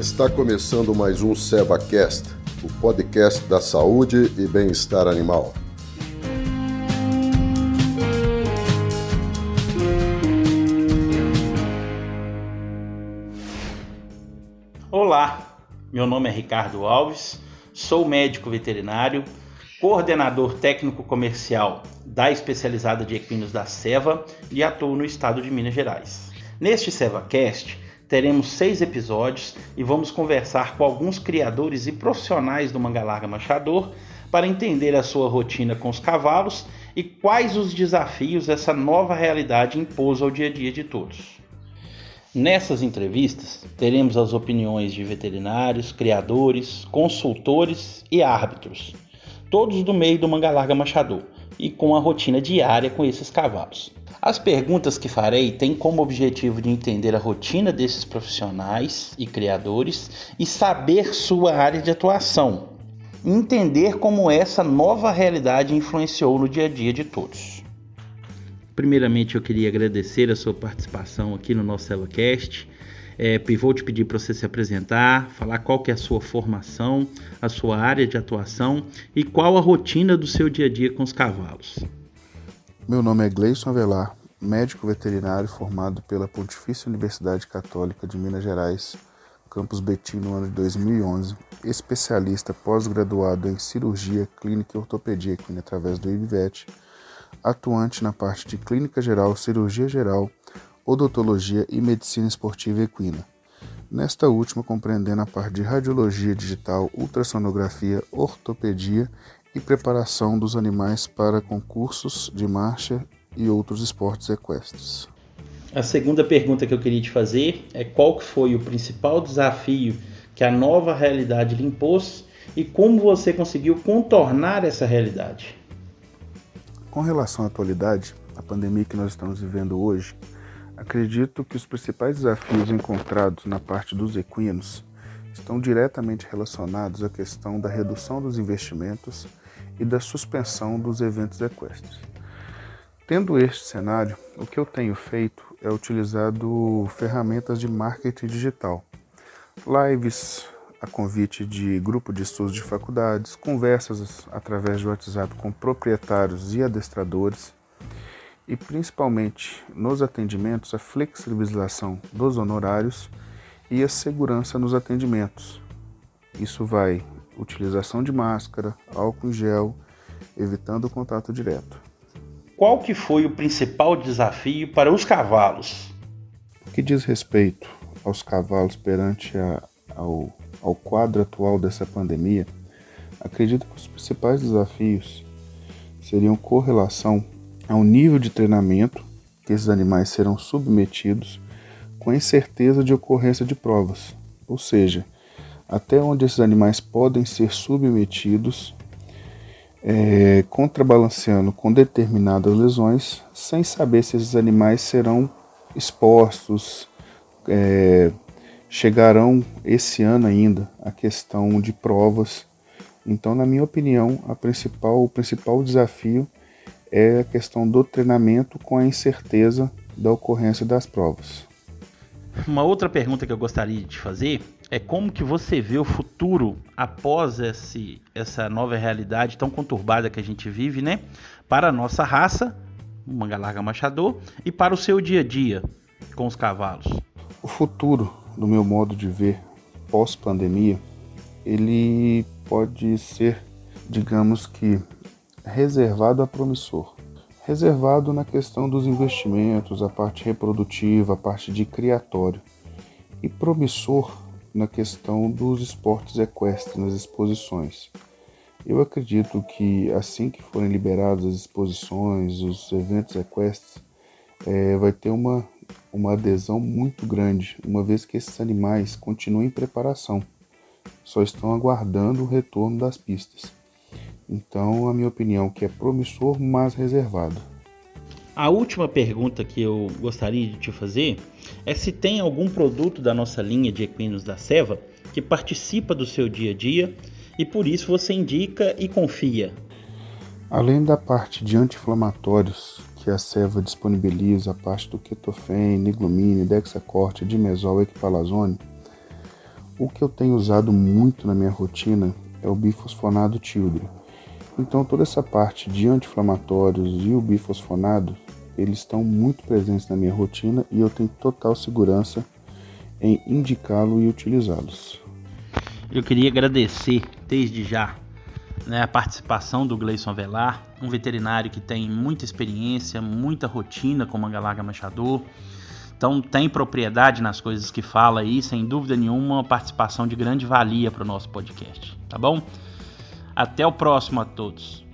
Está começando mais um SevaCast, o podcast da saúde e bem-estar animal. Olá, meu nome é Ricardo Alves, sou médico veterinário, coordenador técnico comercial da especializada de equinos da Seva e atuo no estado de Minas Gerais. Neste SevaCast, teremos seis episódios e vamos conversar com alguns criadores e profissionais do manga larga machador para entender a sua rotina com os cavalos e quais os desafios essa nova realidade impôs ao dia a dia de todos. Nessas entrevistas, teremos as opiniões de veterinários, criadores, consultores e árbitros, todos do meio do manga larga machador e com a rotina diária com esses cavalos. As perguntas que farei têm como objetivo de entender a rotina desses profissionais e criadores e saber sua área de atuação, entender como essa nova realidade influenciou no dia a dia de todos. Primeiramente, eu queria agradecer a sua participação aqui no nosso CeloCast. É, vou te pedir para você se apresentar, falar qual que é a sua formação, a sua área de atuação e qual a rotina do seu dia a dia com os cavalos. Meu nome é Gleison Avelar, médico veterinário formado pela Pontifícia Universidade Católica de Minas Gerais, campus Betim, no ano de 2011, especialista pós-graduado em cirurgia clínica e ortopedia equina através do IBVET, atuante na parte de clínica geral, cirurgia geral, odontologia e medicina esportiva equina. Nesta última, compreendendo a parte de radiologia digital, ultrassonografia, ortopedia e preparação dos animais para concursos de marcha e outros esportes equestres. A segunda pergunta que eu queria te fazer é qual que foi o principal desafio que a nova realidade lhe impôs e como você conseguiu contornar essa realidade? Com relação à atualidade, a pandemia que nós estamos vivendo hoje, acredito que os principais desafios encontrados na parte dos equinos estão diretamente relacionados à questão da redução dos investimentos e da suspensão dos eventos equestres. Tendo este cenário, o que eu tenho feito é utilizado ferramentas de marketing digital, lives a convite de grupo de estudos de faculdades, conversas através do WhatsApp com proprietários e adestradores e principalmente nos atendimentos a flexibilização dos honorários e a segurança nos atendimentos. Isso vai utilização de máscara, álcool em gel, evitando o contato direto. Qual que foi o principal desafio para os cavalos? O que diz respeito aos cavalos perante a, ao, ao quadro atual dessa pandemia, acredito que os principais desafios seriam com relação ao nível de treinamento que esses animais serão submetidos com a incerteza de ocorrência de provas, ou seja, até onde esses animais podem ser submetidos, é, contrabalanceando com determinadas lesões, sem saber se esses animais serão expostos, é, chegarão esse ano ainda a questão de provas. Então, na minha opinião, principal, o principal desafio é a questão do treinamento com a incerteza da ocorrência das provas. Uma outra pergunta que eu gostaria de fazer é como que você vê o futuro após esse, essa nova realidade tão conturbada que a gente vive, né? Para a nossa raça, o manga larga machador, e para o seu dia a dia com os cavalos. O futuro, do meu modo de ver, pós-pandemia, ele pode ser, digamos que, reservado a promissor. Reservado na questão dos investimentos, a parte reprodutiva, a parte de criatório. E promissor na questão dos esportes equestres nas exposições. Eu acredito que assim que forem liberadas as exposições, os eventos equestres, é, vai ter uma, uma adesão muito grande, uma vez que esses animais continuam em preparação, só estão aguardando o retorno das pistas. Então, a minha opinião é que é promissor, mas reservado. A última pergunta que eu gostaria de te fazer é se tem algum produto da nossa linha de equinos da Seva que participa do seu dia a dia e por isso você indica e confia. Além da parte de anti-inflamatórios que a Seva disponibiliza, a parte do ketofen, niglumine, dexacorte, dimesol equipalazone, O que eu tenho usado muito na minha rotina é o bifosfonado Tildre. Então toda essa parte de anti-inflamatórios e o bifosfonado, eles estão muito presentes na minha rotina e eu tenho total segurança em indicá-lo e utilizá-los. Eu queria agradecer desde já né, a participação do Gleison Velar, um veterinário que tem muita experiência, muita rotina com manga manchador. Então tem propriedade nas coisas que fala aí, sem dúvida nenhuma, uma participação de grande valia para o nosso podcast, tá bom? Até o próximo a todos.